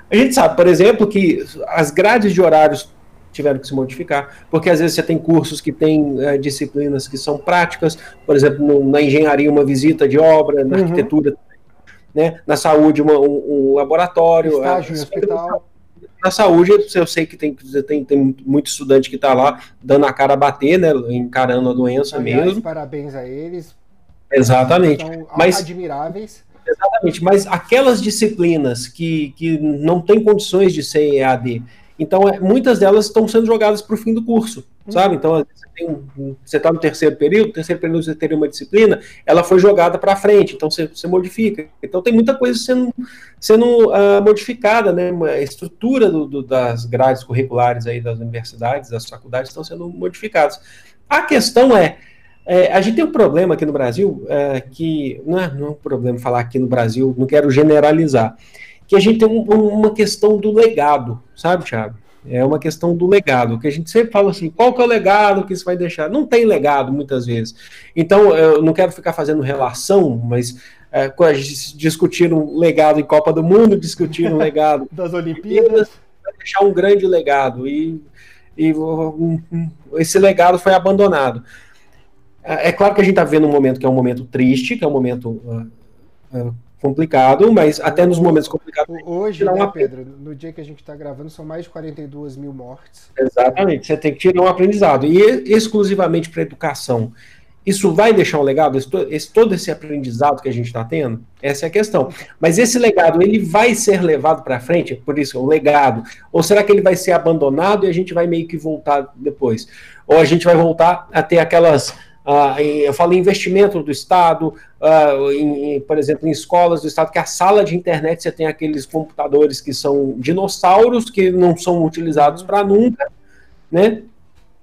a gente sabe, por exemplo, que as grades de horários tiveram que se modificar, porque às vezes você tem cursos que têm uh, disciplinas que são práticas, por exemplo, no, na engenharia uma visita de obra, na uhum. arquitetura, né, na saúde uma, um, um, laboratório, estágio uh, hospital. Na saúde, eu sei que tem, tem, tem muito estudante que está lá dando a cara a bater, né, encarando a doença Aliás, mesmo. Parabéns a eles. Exatamente. Mas, admiráveis. Exatamente, mas aquelas disciplinas que, que não têm condições de ser EAD, então é, muitas delas estão sendo jogadas para o fim do curso. Sabe? Então você está no terceiro período, terceiro período você teria uma disciplina, ela foi jogada para frente, então você, você, modifica. Então tem muita coisa sendo, sendo uh, modificada, né? A estrutura do, do, das grades curriculares aí das universidades, das faculdades estão sendo modificadas. A questão é é, a gente tem um problema aqui no Brasil, é, que não é, não é um problema falar aqui no Brasil, não quero generalizar, que a gente tem um, uma questão do legado, sabe, Thiago? É uma questão do legado, que a gente sempre fala assim, qual que é o legado que isso vai deixar? Não tem legado, muitas vezes. Então, eu não quero ficar fazendo relação, mas é, discutiram legado em Copa do Mundo, discutiram *laughs* legado das Olimpíadas, vai deixar um grande legado, e, e um, um, esse legado foi abandonado. É, é claro que a gente está vendo um momento que é um momento triste, que é um momento uh, uh, complicado, mas até nos momentos complicados. Hoje, né, uma... Pedro, no dia que a gente está gravando, são mais de 42 mil mortes. Exatamente, você tem que tirar um aprendizado. E exclusivamente para educação. Isso vai deixar um legado? Esse, esse, todo esse aprendizado que a gente está tendo? Essa é a questão. Mas esse legado, ele vai ser levado para frente? Por isso, é um legado. Ou será que ele vai ser abandonado e a gente vai meio que voltar depois? Ou a gente vai voltar a ter aquelas Uh, eu falo em investimento do Estado, uh, em, por exemplo, em escolas do Estado, que a sala de internet você tem aqueles computadores que são dinossauros, que não são utilizados para nunca, né?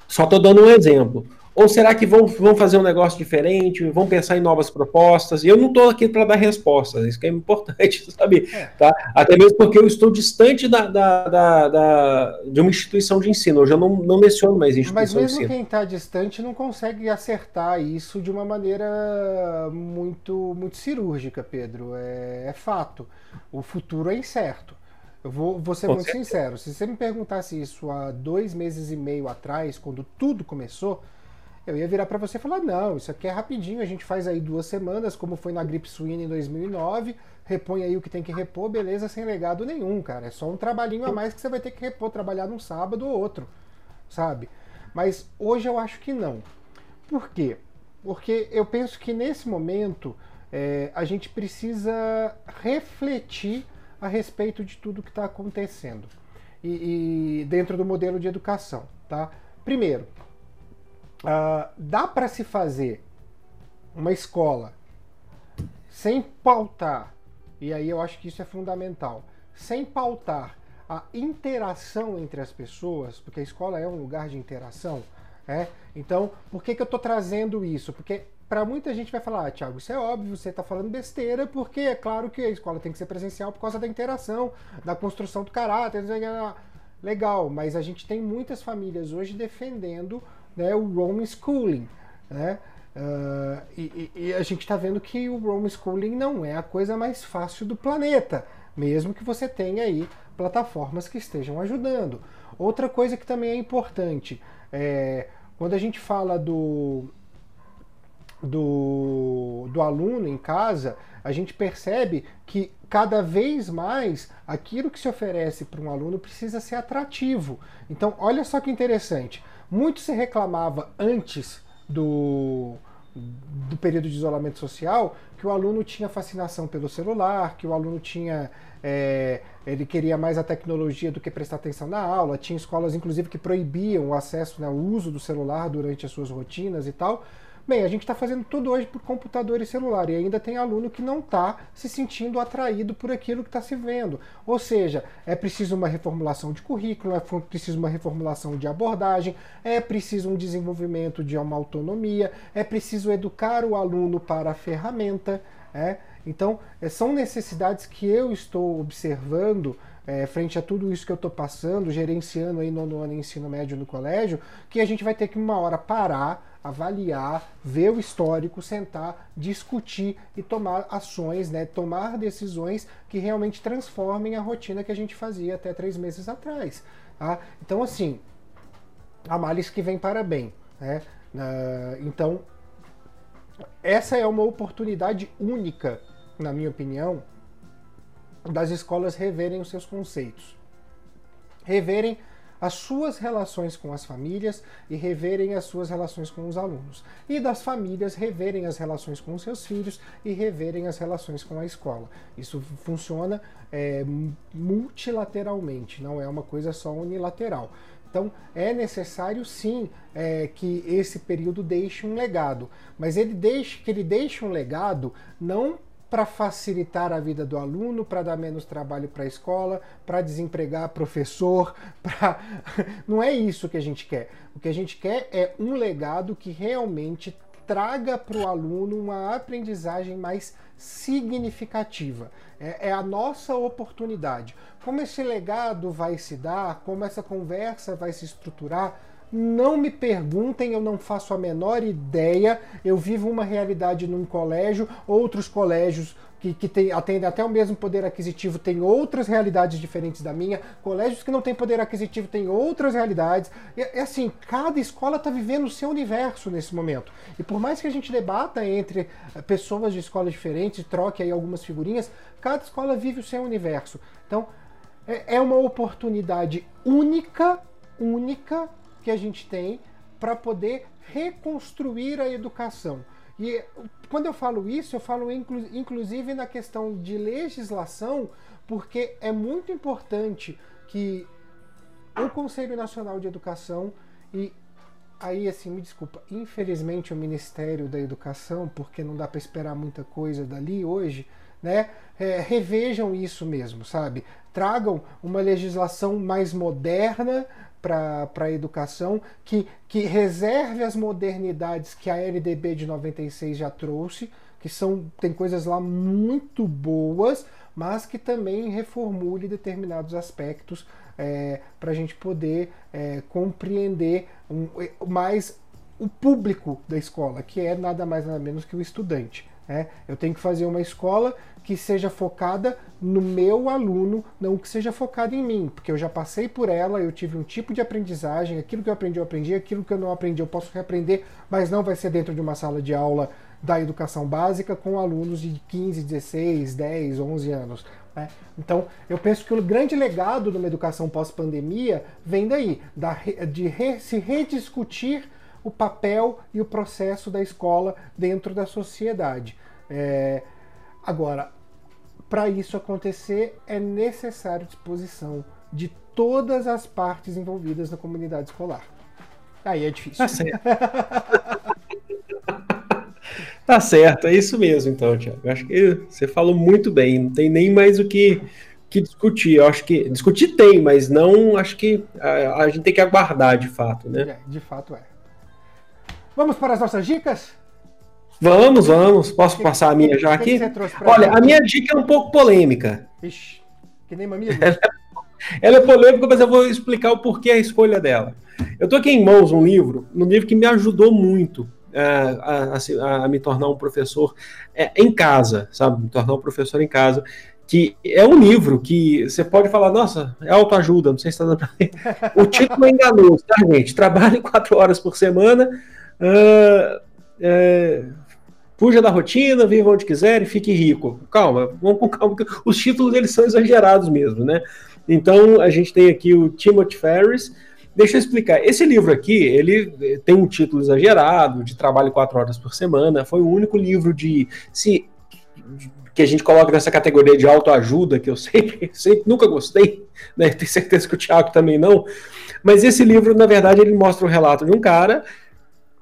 Só estou dando um exemplo. Ou será que vão, vão fazer um negócio diferente, vão pensar em novas propostas? E eu não estou aqui para dar respostas, isso que é importante *laughs* saber. É. Tá? Até mesmo porque eu estou distante da, da, da, da, de uma instituição de ensino. Eu já não, não menciono mais instituição Mas mesmo de ensino. quem está distante não consegue acertar isso de uma maneira muito, muito cirúrgica, Pedro. É, é fato. O futuro é incerto. Eu vou, vou ser Com muito certeza. sincero. Se você me perguntasse isso há dois meses e meio atrás, quando tudo começou eu ia virar para você e falar: não, isso aqui é rapidinho, a gente faz aí duas semanas, como foi na gripe suína em 2009, repõe aí o que tem que repor, beleza, sem legado nenhum, cara. É só um trabalhinho a mais que você vai ter que repor, trabalhar num sábado ou outro, sabe? Mas hoje eu acho que não. Por quê? Porque eu penso que nesse momento é, a gente precisa refletir a respeito de tudo que está acontecendo e, e dentro do modelo de educação, tá? Primeiro, Uh, dá para se fazer uma escola sem pautar, e aí eu acho que isso é fundamental, sem pautar a interação entre as pessoas, porque a escola é um lugar de interação, é? Então, por que, que eu estou trazendo isso? Porque para muita gente vai falar, ah, Thiago, isso é óbvio, você está falando besteira, porque é claro que a escola tem que ser presencial por causa da interação, da construção do caráter, legal, mas a gente tem muitas famílias hoje defendendo né, o homeschooling. Né? Uh, e, e, a gente está vendo que o homeschooling não é a coisa mais fácil do planeta, mesmo que você tenha aí plataformas que estejam ajudando. Outra coisa que também é importante é quando a gente fala do, do, do aluno em casa, a gente percebe que cada vez mais aquilo que se oferece para um aluno precisa ser atrativo. Então, olha só que interessante. Muito se reclamava antes do, do período de isolamento social que o aluno tinha fascinação pelo celular, que o aluno tinha. É, ele queria mais a tecnologia do que prestar atenção na aula. Tinha escolas, inclusive, que proibiam o acesso, né, o uso do celular durante as suas rotinas e tal. Bem, a gente está fazendo tudo hoje por computador e celular e ainda tem aluno que não está se sentindo atraído por aquilo que está se vendo. Ou seja, é preciso uma reformulação de currículo, é preciso uma reformulação de abordagem, é preciso um desenvolvimento de uma autonomia, é preciso educar o aluno para a ferramenta. É? Então, é, são necessidades que eu estou observando é, frente a tudo isso que eu estou passando, gerenciando aí no ano ensino médio no colégio, que a gente vai ter que uma hora parar avaliar, ver o histórico, sentar, discutir e tomar ações, né, tomar decisões que realmente transformem a rotina que a gente fazia até três meses atrás. Tá? Então, assim, a males que vem para bem. Né? Uh, então, essa é uma oportunidade única, na minha opinião, das escolas reverem os seus conceitos. Reverem as suas relações com as famílias e reverem as suas relações com os alunos. E das famílias reverem as relações com os seus filhos e reverem as relações com a escola. Isso funciona é, multilateralmente, não é uma coisa só unilateral. Então é necessário sim é, que esse período deixe um legado, mas ele deixe que ele deixe um legado não para facilitar a vida do aluno, para dar menos trabalho para a escola, para desempregar professor, *laughs* para *laughs* não é isso que a gente quer. O que a gente quer é um legado que realmente traga para o aluno uma aprendizagem mais significativa. É, é, a nossa oportunidade. Como esse legado vai se dar, como essa conversa vai se estruturar, não me perguntem, eu não faço a menor ideia. Eu vivo uma realidade num colégio, outros colégios que, que tem, atendem até o mesmo poder aquisitivo têm outras realidades diferentes da minha. Colégios que não têm poder aquisitivo têm outras realidades. É assim, cada escola está vivendo o seu universo nesse momento. E por mais que a gente debata entre eh, pessoas de escolas diferentes, troque aí algumas figurinhas, cada escola vive o seu universo. Então, é, é uma oportunidade única, única que a gente tem para poder reconstruir a educação. E quando eu falo isso, eu falo inclu inclusive na questão de legislação, porque é muito importante que o Conselho Nacional de Educação e aí assim, me desculpa, infelizmente o Ministério da Educação, porque não dá para esperar muita coisa dali hoje, né? É, revejam isso mesmo, sabe? Tragam uma legislação mais moderna, para a educação, que, que reserve as modernidades que a LDB de 96 já trouxe, que são tem coisas lá muito boas, mas que também reformule determinados aspectos é, para a gente poder é, compreender um, mais o público da escola, que é nada mais nada menos que o estudante. Né? Eu tenho que fazer uma escola que seja focada no meu aluno, não que seja focada em mim, porque eu já passei por ela, eu tive um tipo de aprendizagem, aquilo que eu aprendi, eu aprendi, aquilo que eu não aprendi, eu posso reaprender, mas não vai ser dentro de uma sala de aula da educação básica com alunos de 15, 16, 10, 11 anos. Né? Então, eu penso que o grande legado de uma educação pós-pandemia vem daí, da, de re, se rediscutir o papel e o processo da escola dentro da sociedade. É, agora, para isso acontecer, é necessário disposição de todas as partes envolvidas na comunidade escolar. Aí é difícil. Tá certo. *laughs* tá certo, é isso mesmo, então, Tiago. Acho que você falou muito bem, não tem nem mais o que, que discutir. Eu acho que. Discutir tem, mas não acho que a, a gente tem que aguardar de fato, né? É, de fato é. Vamos para as nossas dicas? Vamos, vamos. Posso que, passar a minha já aqui? Olha, gente? a minha dica é um pouco polêmica. Ixi, que nem mamilo. Ela, ela é polêmica, mas eu vou explicar o porquê a escolha dela. Eu tô aqui em mãos um livro, um livro que me ajudou muito a, a, a me tornar um professor é, em casa, sabe? Me tornar um professor em casa. Que é um livro que você pode falar, nossa, é autoajuda, não sei se está dando pra... O título é enganoso, tá, gente? Trabalhe quatro horas por semana. Uh, é, Fuja da rotina, viva onde quiser e fique rico. Calma, vamos com calma, os títulos eles são exagerados mesmo, né? Então a gente tem aqui o Timothy Ferris. Deixa eu explicar. Esse livro aqui, ele tem um título exagerado, de trabalho quatro horas por semana. Foi o único livro de se que a gente coloca nessa categoria de autoajuda, que eu sempre, *laughs* sempre nunca gostei, né? Tenho certeza que o Thiago também não. Mas esse livro, na verdade, ele mostra o relato de um cara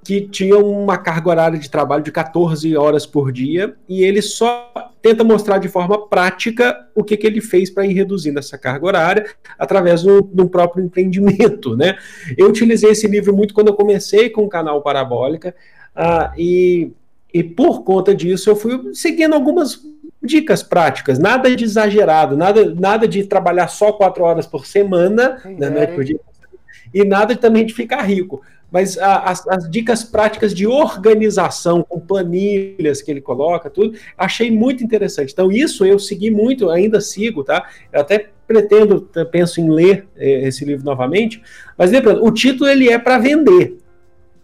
que tinha uma carga horária de trabalho de 14 horas por dia e ele só tenta mostrar de forma prática o que, que ele fez para ir reduzindo essa carga horária através do, do, próprio empreendimento, né? Eu utilizei esse livro muito quando eu comecei com o canal Parabólica uh, e, e por conta disso eu fui seguindo algumas dicas práticas, nada de exagerado, nada, nada de trabalhar só quatro horas por semana, né, por dia, e nada também de ficar rico mas a, as, as, dicas práticas de organização, com planilhas que ele coloca, tudo, achei muito interessante. Então, isso eu segui muito, ainda sigo, tá? Eu até pretendo, penso em ler eh, esse livro novamente, mas lembrando, o título ele é para vender.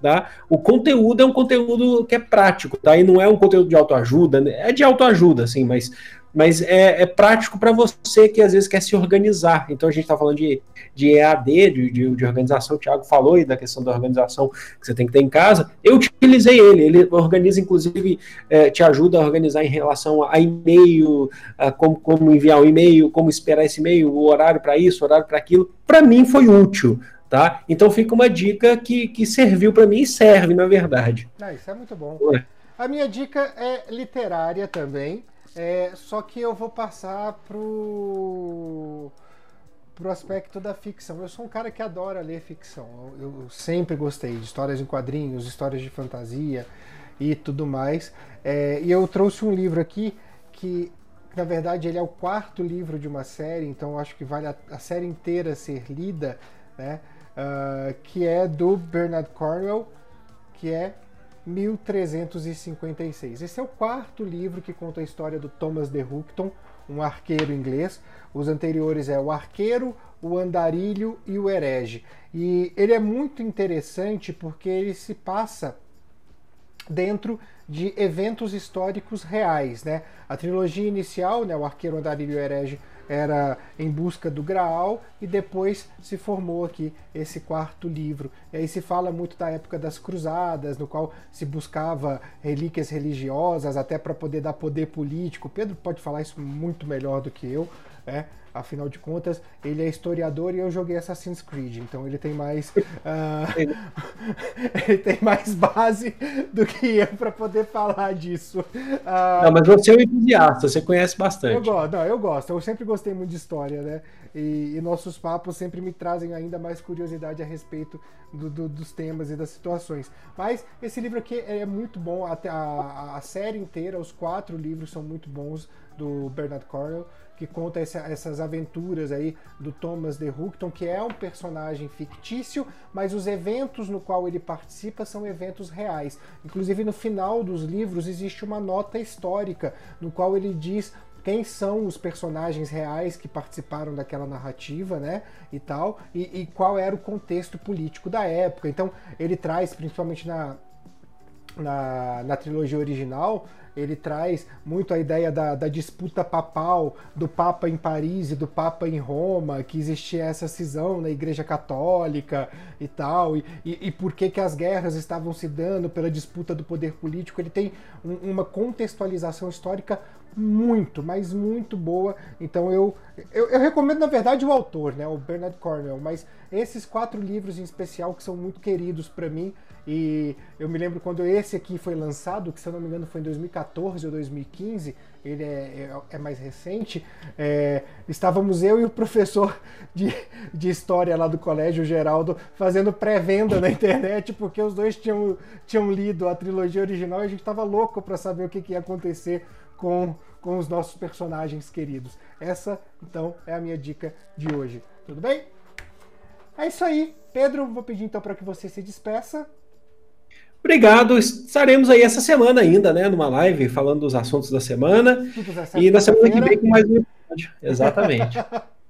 Tá? O conteúdo é um conteúdo que é prático, tá? E não é um conteúdo de autoajuda, né? é de autoajuda, assim, mas mas é, é prático para você que às vezes quer se organizar. Então a gente está falando de, de EAD, de, de, de, organização, o Thiago falou aí da questão da organização que você tem que ter em casa. Eu utilizei ele, ele organiza, inclusive, é, te ajuda a organizar em relação a e-mail, a como, como enviar um e-mail, como esperar esse e-mail, o horário para isso, o horário para aquilo. Para mim foi útil. Tá? Então fica uma dica que, que serviu para mim e serve, na verdade. Ah, isso é muito bom. A minha dica é literária também. É, só que eu vou passar pro pro aspecto da ficção. Eu sou um cara que adora ler ficção. Eu, eu sempre gostei de histórias em quadrinhos, histórias de fantasia. e tudo mais. É, e eu trouxe um livro aqui que, na verdade, ele é o quarto livro de uma série, então acho que vale a, a série inteira ser lida, né? Uh, que é do Bernard Cornwell, que é 1356. Esse é o quarto livro que conta a história do Thomas de Houghton, um arqueiro inglês. Os anteriores é o Arqueiro, o Andarilho e o Herege. E ele é muito interessante porque ele se passa dentro de eventos históricos reais, né? A trilogia inicial, né, o Arqueiro, Andarilho e o Herege, era em busca do Graal e depois se formou aqui esse quarto livro. E aí se fala muito da época das cruzadas, no qual se buscava relíquias religiosas até para poder dar poder político. Pedro pode falar isso muito melhor do que eu, né? Afinal de contas, ele é historiador e eu joguei Assassin's Creed, então ele tem mais uh, *laughs* ele tem mais base do que eu para poder falar disso. Uh, não, mas você é um entusiasta, você conhece bastante. Eu gosto, não, eu gosto. Eu sempre gostei muito de história, né? E, e nossos papos sempre me trazem ainda mais curiosidade a respeito do, do, dos temas e das situações. Mas esse livro aqui é muito bom, a, a, a série inteira, os quatro livros são muito bons do Bernard Cornwell que conta essa, essas aventuras aí do Thomas de Houghton, que é um personagem fictício, mas os eventos no qual ele participa são eventos reais. Inclusive no final dos livros existe uma nota histórica no qual ele diz quem são os personagens reais que participaram daquela narrativa, né, e tal, e, e qual era o contexto político da época. Então ele traz, principalmente na na, na trilogia original, ele traz muito a ideia da, da, disputa papal, do Papa em Paris e do Papa em Roma, que existia essa cisão na Igreja Católica e tal, e, e, e por que, que as guerras estavam se dando pela disputa do poder político. Ele tem um, uma contextualização histórica muito, mas muito boa. Então eu, eu, eu, recomendo, na verdade, o autor, né, o Bernard Cornwell, mas esses quatro livros em especial que são muito queridos para mim. E eu me lembro quando esse aqui foi lançado, que se eu não me engano foi em 2014 ou 2015, ele é, é, é mais recente. É, estávamos eu e o professor de, de história lá do colégio, Geraldo, fazendo pré-venda na internet, porque os dois tinham, tinham lido a trilogia original e a gente estava louco para saber o que, que ia acontecer com, com os nossos personagens queridos. Essa, então, é a minha dica de hoje. Tudo bem? É isso aí. Pedro, vou pedir então para que você se despeça. Obrigado. Estaremos aí essa semana ainda, né, numa live falando dos assuntos da semana. E na semana que vem com mais um episódio. Exatamente. *laughs*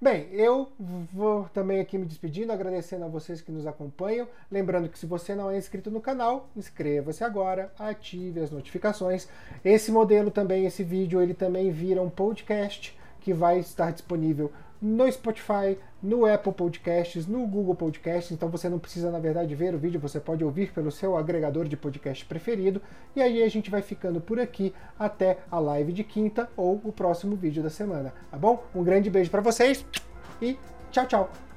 Bem, eu vou também aqui me despedindo, agradecendo a vocês que nos acompanham. Lembrando que se você não é inscrito no canal, inscreva-se agora, ative as notificações. Esse modelo também, esse vídeo, ele também vira um podcast que vai estar disponível no Spotify, no Apple Podcasts, no Google Podcasts. Então você não precisa, na verdade, ver o vídeo, você pode ouvir pelo seu agregador de podcast preferido. E aí a gente vai ficando por aqui até a live de quinta ou o próximo vídeo da semana, tá bom? Um grande beijo para vocês e tchau, tchau!